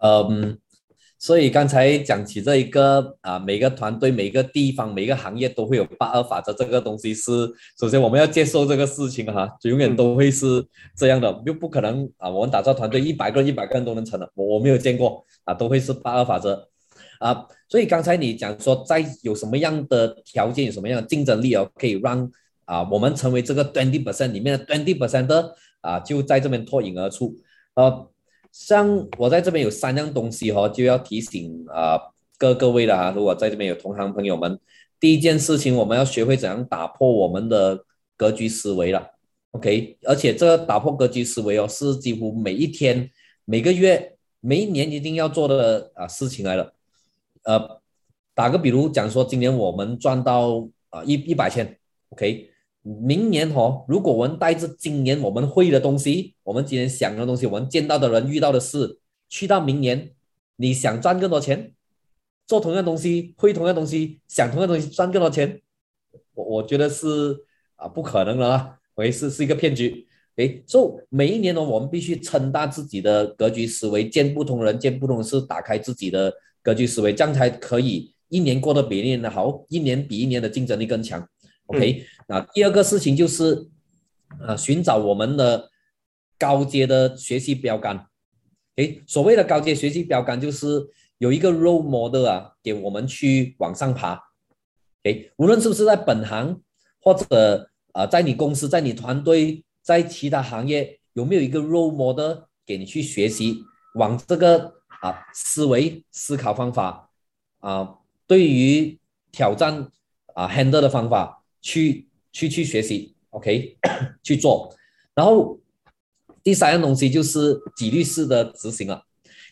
嗯。所以刚才讲起这一个啊，每个团队、每个地方、每个行业都会有八二法则，这个东西是首先我们要接受这个事情哈，就永远都会是这样的，又不可能啊，我们打造团队一百个人、一百个人都能成的，我我没有见过啊，都会是八二法则啊。所以刚才你讲说，在有什么样的条件、有什么样的竞争力哦，可以让啊我们成为这个 twenty percent 里面的 twenty percent 的啊，就在这边脱颖而出呃。像我在这边有三样东西哈，就要提醒啊各各位了哈。如果在这边有同行朋友们，第一件事情我们要学会怎样打破我们的格局思维了，OK？而且这个打破格局思维哦，是几乎每一天、每个月、每一年一定要做的啊事情来了。呃，打个比如讲说，今年我们赚到啊一一百千，OK？明年哦，如果我们带着今年我们会的东西，我们今年想的东西，我们见到的人、遇到的事，去到明年，你想赚更多钱，做同样东西，会同样东西，想同样东西，赚更多钱，我我觉得是啊不可能的啦，为是是一个骗局。诶，所以每一年呢，我们必须撑大自己的格局思维，见不同人，见不同事，打开自己的格局思维，这样才可以一年过得比一年的好，一年比一年的竞争力更强。OK，那第二个事情就是，啊，寻找我们的高阶的学习标杆。诶，所谓的高阶学习标杆就是有一个 role model 啊，给我们去往上爬。诶，无论是不是在本行，或者啊，在你公司、在你团队、在其他行业，有没有一个 role model 给你去学习，往这个啊思维思考方法啊，对于挑战啊 handle 的方法。去去去学习，OK，去做，然后第三样东西就是纪律式的执行了。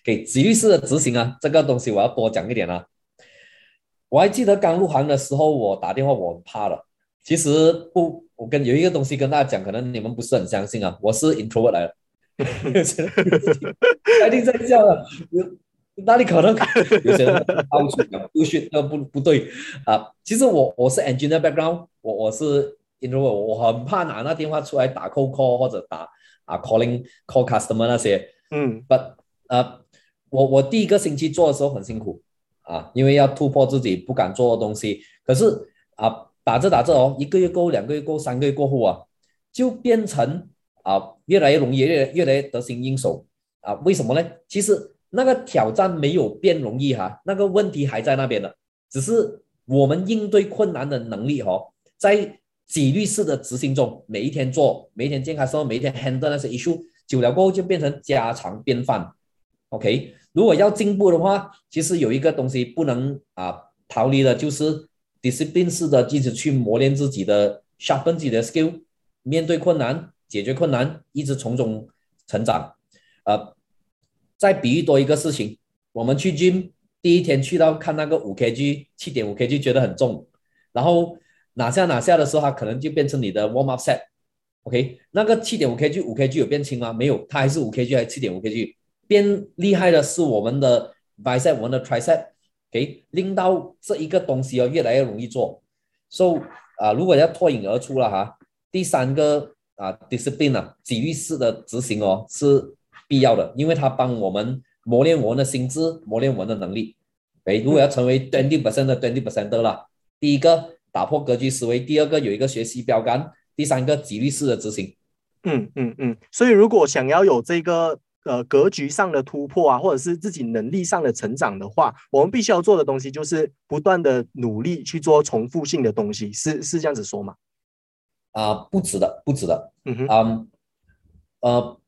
给纪律式的执行啊，这个东西我要多讲一点啊。我还记得刚入行的时候，我打电话我怕了。其实不，我跟有一个东西跟大家讲，可能你们不是很相信啊。我是 introvert 来的，一定在笑的。哪里可能？有些人 到处讲不训，呃不不对啊。其实我我是 engineer background，我我是 introvert，我很怕拿那电话出来打 call call 或者打啊 calling call customer 那些。嗯，but 呃，我我第一个星期做的时候很辛苦啊，因为要突破自己不敢做的东西。可是啊，打着打着哦，一个月过两个月过三个月过后啊，就变成啊越来越容易，越越来越得心应手啊。为什么呢？其实。那个挑战没有变容易哈，那个问题还在那边的，只是我们应对困难的能力哈，在纪律式的执行中，每一天做，每一天健康生活，每一天 handle 那些 issue，久了过后就变成家常便饭。OK，如果要进步的话，其实有一个东西不能啊逃离的，就是 discipline 式的一直去磨练自己的 sharpen 自己的 skill，面对困难，解决困难，一直从中成长，呃。再比喻多一个事情，我们去 gym 第一天去到看那个五 kg 七点五 kg 觉得很重，然后哪下哪下的时候，它可能就变成你的 warm up set，OK？那个七点五 kg 五 kg 有变轻吗？没有，它还是五 kg 还是七点五 kg？变厉害的是我们的 bicep，我们的 tricep，OK？令到这一个东西哦越来越容易做。So 啊，如果要脱颖而出了哈，第三个啊 discipline 啊纪律式的执行哦是。必要的，因为它帮我们磨练我们的心智，磨练我们的能力。哎，如果要成为 twenty percent 的 twenty percent 的啦，第一个打破格局思维，第二个有一个学习标杆，第三个纪律式的执行。嗯嗯嗯。所以如果想要有这个呃格局上的突破啊，或者是自己能力上的成长的话，我们必须要做的东西就是不断的努力去做重复性的东西，是是这样子说吗？啊，不止的，不止的。嗯哼。嗯，呃。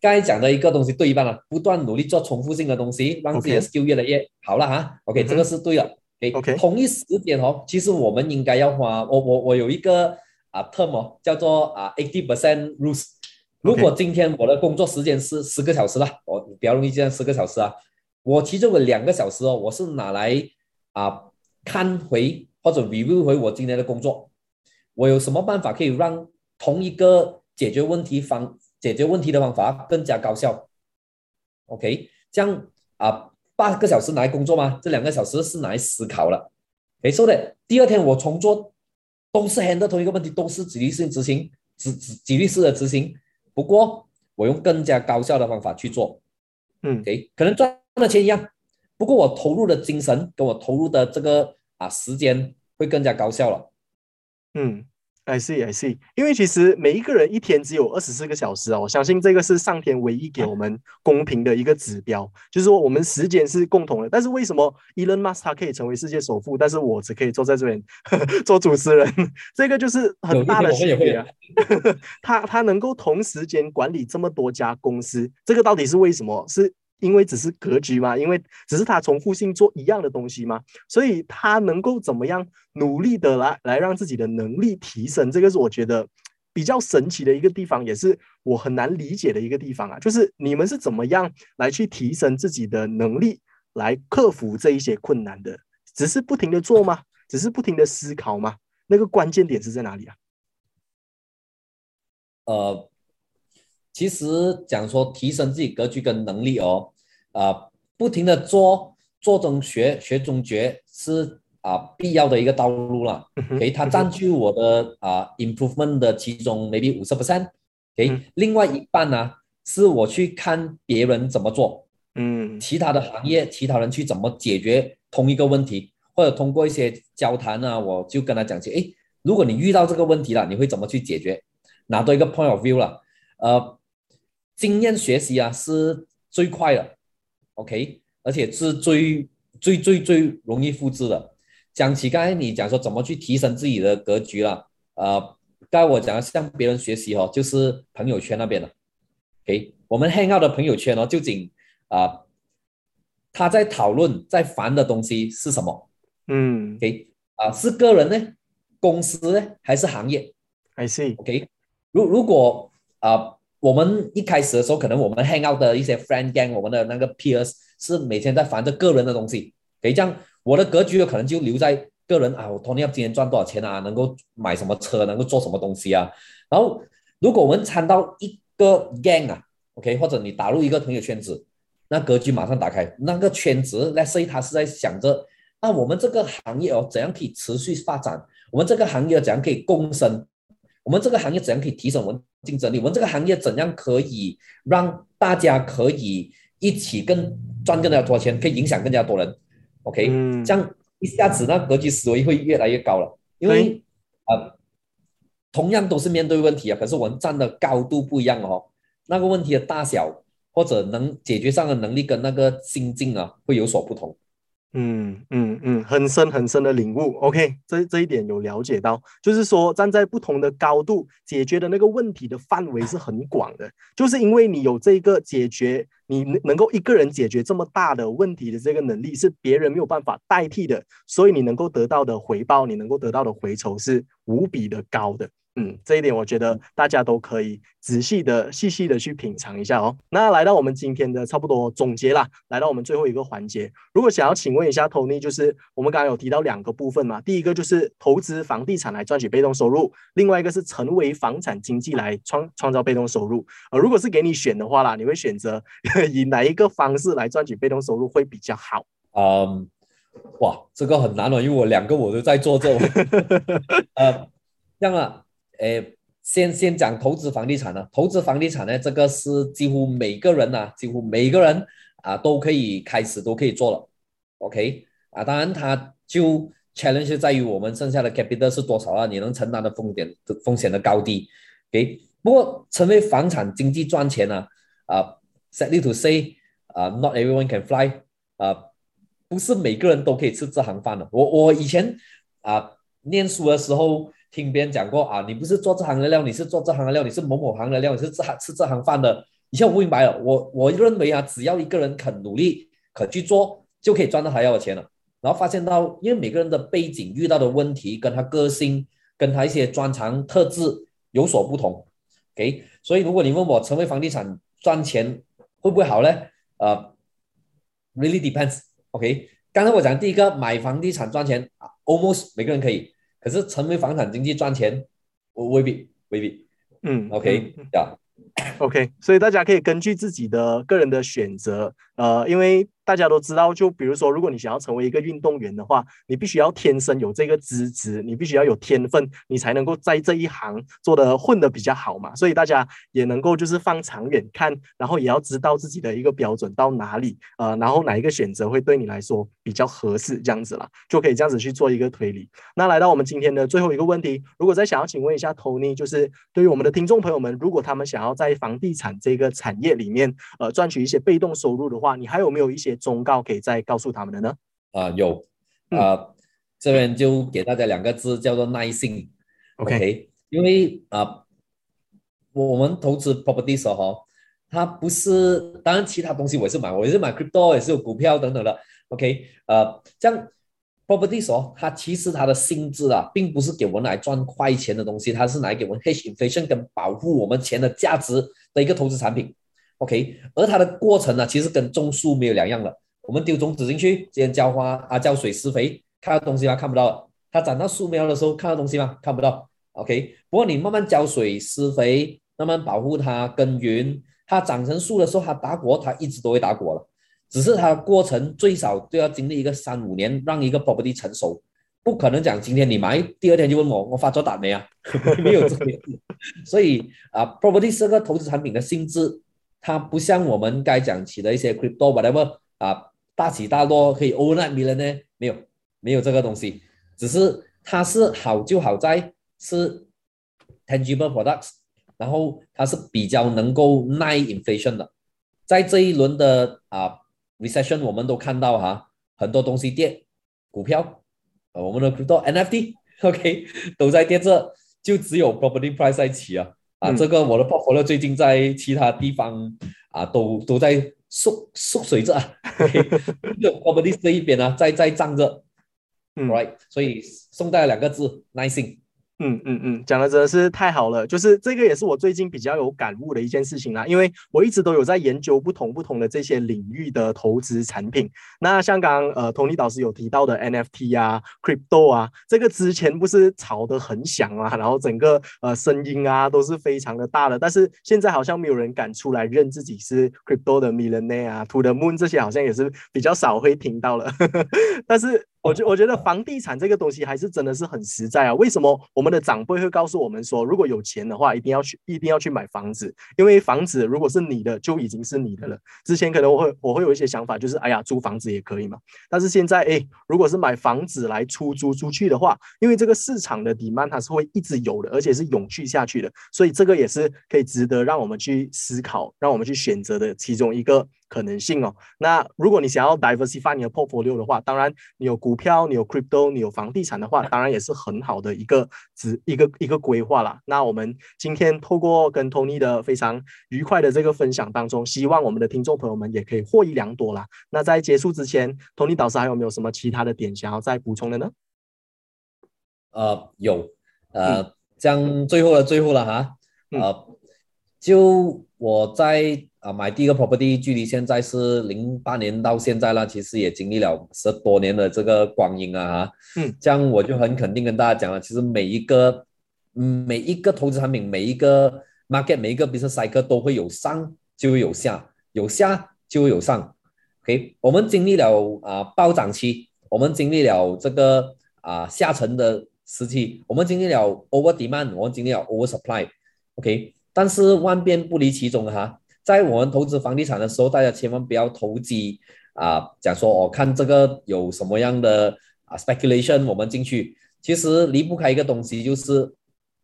刚才讲的一个东西对一半了，不断努力做重复性的东西，让自己的 skill 越来越好了哈。OK，这个是对的。OK，同一时间哦，其实我们应该要花，我我我有一个啊 term 哦，叫做啊 eighty percent rules。如果今天我的工作时间是十个小时了，我比较容易这样十个小时啊，我其中有两个小时哦，我是拿来啊看回或者 review 回我今天的工作，我有什么办法可以让同一个解决问题方。解决问题的方法更加高效，OK，这样啊，八个小时拿来工作吗？这两个小时是拿来思考了。没错的，第二天我重做，都是 handle 同一个问题，都是纪律性执行，纪纪纪律式的执行。不过我用更加高效的方法去做，嗯，OK，可能赚的钱一样，不过我投入的精神跟我投入的这个啊时间会更加高效了。嗯。I see, I see。因为其实每一个人一天只有二十四个小时哦，我相信这个是上天唯一给我们公平的一个指标，就是说我们时间是共同的。但是为什么 Elon Musk 他可以成为世界首富，但是我只可以坐在这边 做主持人？这个就是很大的区别啊。他他能够同时间管理这么多家公司，这个到底是为什么？是？因为只是格局嘛，因为只是他重复性做一样的东西嘛，所以他能够怎么样努力的来来让自己的能力提升，这个是我觉得比较神奇的一个地方，也是我很难理解的一个地方啊。就是你们是怎么样来去提升自己的能力，来克服这一些困难的？只是不停的做吗？只是不停的思考吗？那个关键点是在哪里啊？呃。其实讲说提升自己格局跟能力哦，啊，不停的做做中学学中学是啊必要的一个道路了。给它占据我的啊 improvement 的其中 maybe 五十 percent，给另外一半呢是我去看别人怎么做，嗯，其他的行业其他人去怎么解决同一个问题，或者通过一些交谈啊，我就跟他讲起，哎，如果你遇到这个问题了，你会怎么去解决？拿到一个 point of view 了，呃。经验学习啊是最快的，OK，而且是最最最最容易复制的。讲起刚才你讲说怎么去提升自己的格局了，呃，刚才我讲向别人学习哦，就是朋友圈那边的，OK，我们 hang out 的朋友圈哦，究竟啊他在讨论在烦的东西是什么？嗯，OK，啊是个人呢，公司呢，还是行业？I see，OK，如如果啊。我们一开始的时候，可能我们 hang out 的一些 friend gang，我们的那个 peers 是每天在烦着个人的东西。可以这样，我的格局有可能就留在个人啊，我 Tony 今天赚多少钱啊？能够买什么车？能够做什么东西啊？然后，如果我们参到一个 gang 啊，OK，或者你打入一个朋友圈子，那格局马上打开。那个圈子，let's say 他是在想着，那我们这个行业哦，怎样可以持续发展？我们这个行业怎样可以共生？我们这个行业怎样可以提升我们竞争力？我们这个行业怎样可以让大家可以一起更赚更加多钱，可以影响更加多人？OK，这样一下子那格局思维会越来越高了。因为啊，同样都是面对问题啊，可是我们站的高度不一样哦，那个问题的大小或者能解决上的能力跟那个心境啊会有所不同。嗯嗯嗯，很深很深的领悟。OK，这这一点有了解到，就是说站在不同的高度解决的那个问题的范围是很广的，就是因为你有这个解决，你能能够一个人解决这么大的问题的这个能力是别人没有办法代替的，所以你能够得到的回报，你能够得到的回酬是无比的高的。嗯，这一点我觉得大家都可以仔细的、细细的去品尝一下哦。那来到我们今天的差不多总结啦，来到我们最后一个环节。如果想要请问一下 Tony，就是我们刚刚有提到两个部分嘛，第一个就是投资房地产来赚取被动收入，另外一个是成为房产经济来创创造被动收入。呃，如果是给你选的话啦，你会选择 以哪一个方式来赚取被动收入会比较好？嗯，哇，这个很难哦，因为我两个我都在做这，呃，这样啊。诶，先先讲投资房地产呢。投资房地产呢，这个是几乎每个人呐，几乎每个人啊都可以开始，都可以做了。OK 啊，当然它就 challenge 在于我们剩下的 capital 是多少啊？你能承担的风险的风险的高低。OK，不过成为房产经济赚钱呢，啊，sadly to say，啊，not everyone can fly，啊，不是每个人都可以吃这行饭的。我我以前啊念书的时候。听别人讲过啊，你不是做这行的料，你是做这行的料，你是某某行的料，你是这行吃这行饭的。以前我不明白了，我我认为啊，只要一个人肯努力，肯去做，就可以赚到他要的钱了。然后发现到，因为每个人的背景遇到的问题，跟他个性，跟他一些专长特质有所不同。OK，所以如果你问我成为房地产赚钱会不会好呢？呃，really depends。OK，刚才我讲第一个买房地产赚钱，almost 每个人可以。可是成为房产经济赚钱，我未必未必。嗯，OK，呀，OK，所以大家可以根据自己的个人的选择，呃，因为。大家都知道，就比如说，如果你想要成为一个运动员的话，你必须要天生有这个资质，你必须要有天分，你才能够在这一行做的混的比较好嘛。所以大家也能够就是放长远看，然后也要知道自己的一个标准到哪里，呃，然后哪一个选择会对你来说比较合适，这样子啦，就可以这样子去做一个推理。那来到我们今天的最后一个问题，如果再想要请问一下 Tony，就是对于我们的听众朋友们，如果他们想要在房地产这个产业里面，呃，赚取一些被动收入的话，你还有没有一些？忠告可以再告诉他们的呢？啊，有啊，这边就给大家两个字，叫做耐心。OK，因为啊，我们投资 property 时候，它不是，当然其他东西我也是买，我也是买 crypto，也是有股票等等的。OK，呃，这样 property 时候，它其实它的性质啊，并不是给我们来赚快钱的东西，它是来给我们 hedge inflation 跟保护我们钱的价值的一个投资产品。OK，而它的过程呢，其实跟种树没有两样了。我们丢种子进去，先浇花啊，浇水施肥，看到东西吗？看不到。它长到树苗的时候，看到东西吗？看不到。OK，不过你慢慢浇水施肥，慢慢保护它耕耘，它长成树的时候，它打果，它一直都会打果了。只是它过程最少都要经历一个三五年，让一个 property 成熟。不可能讲今天你买，第二天就问我我发作打没啊？没有这个。所以啊，property 是个投资产品的性质。它不像我们该讲起的一些 crypto whatever 啊，大起大落可以 overnight million 呢？没有，没有这个东西。只是它是好就好在是 tangible products，然后它是比较能够耐 inflation 的。在这一轮的啊 recession，我们都看到哈，很多东西跌，股票，呃，我们的 crypto NFT，OK，都在跌着，就只有 property price 在起啊。啊，这个我的 portfolio 最近在其他地方啊，都都在缩缩水着，啊，就 property 这一边呢，在在涨着，right，所以送大家两个字，耐心。嗯嗯嗯，讲的真的是太好了，就是这个也是我最近比较有感悟的一件事情啦，因为我一直都有在研究不同不同的这些领域的投资产品。那香港呃，Tony 导师有提到的 NFT 啊、Crypto 啊，这个之前不是炒得很响啊，然后整个呃声音啊都是非常的大的，但是现在好像没有人敢出来认自己是 Crypto 的 millenn 啊，To the Moon 这些好像也是比较少会听到了，但是。我觉我觉得房地产这个东西还是真的是很实在啊！为什么我们的长辈会告诉我们说，如果有钱的话，一定要去一定要去买房子？因为房子如果是你的，就已经是你的了。之前可能我会我会有一些想法，就是哎呀，租房子也可以嘛。但是现在哎，如果是买房子来出租出去的话，因为这个市场的 demand 它是会一直有的，而且是永续下去的，所以这个也是可以值得让我们去思考，让我们去选择的其中一个。可能性哦，那如果你想要 diversify 你的 portfolio 的话，当然你有股票，你有 crypto，你有房地产的话，当然也是很好的一个指一个一个规划啦。那我们今天透过跟 Tony 的非常愉快的这个分享当中，希望我们的听众朋友们也可以获益良多啦。那在结束之前，Tony 导师还有没有什么其他的点想要再补充的呢？呃，有，呃，这样最后的最后了哈，呃，就我在。啊，买第一个 property 距离现在是零八年到现在了，其实也经历了十多年的这个光阴啊，哈，嗯，这样我就很肯定跟大家讲了，其实每一个，嗯，每一个投资产品，每一个 market，每一个 business cycle 都会有上就会有下，有下就会有上，OK，我们经历了啊暴涨期，我们经历了这个啊下沉的时期，我们经历了 over demand，我们经历了 over supply，OK，但是万变不离其宗的哈。在我们投资房地产的时候，大家千万不要投机啊！讲说我看这个有什么样的啊 speculation，我们进去，其实离不开一个东西，就是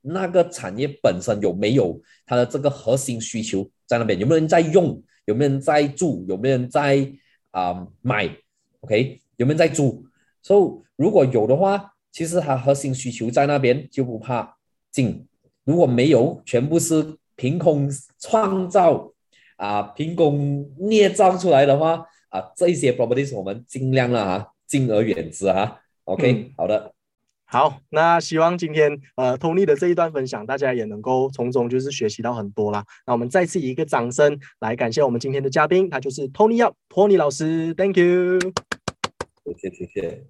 那个产业本身有没有它的这个核心需求在那边，有没有人在用，有没有人在住，有没有人在啊买？OK，有没有人在租？所以如果有的话，其实它核心需求在那边就不怕进；如果没有，全部是凭空创造。啊，凭空捏造出来的话，啊，这一些 properties 我们尽量了哈，敬而远之哈。OK，好的，好，那希望今天呃 Tony 的这一段分享，大家也能够从中就是学习到很多啦。那我们再次以一个掌声来感谢我们今天的嘉宾，他就是 Tony 要 Tony 老师，Thank you，谢谢谢谢。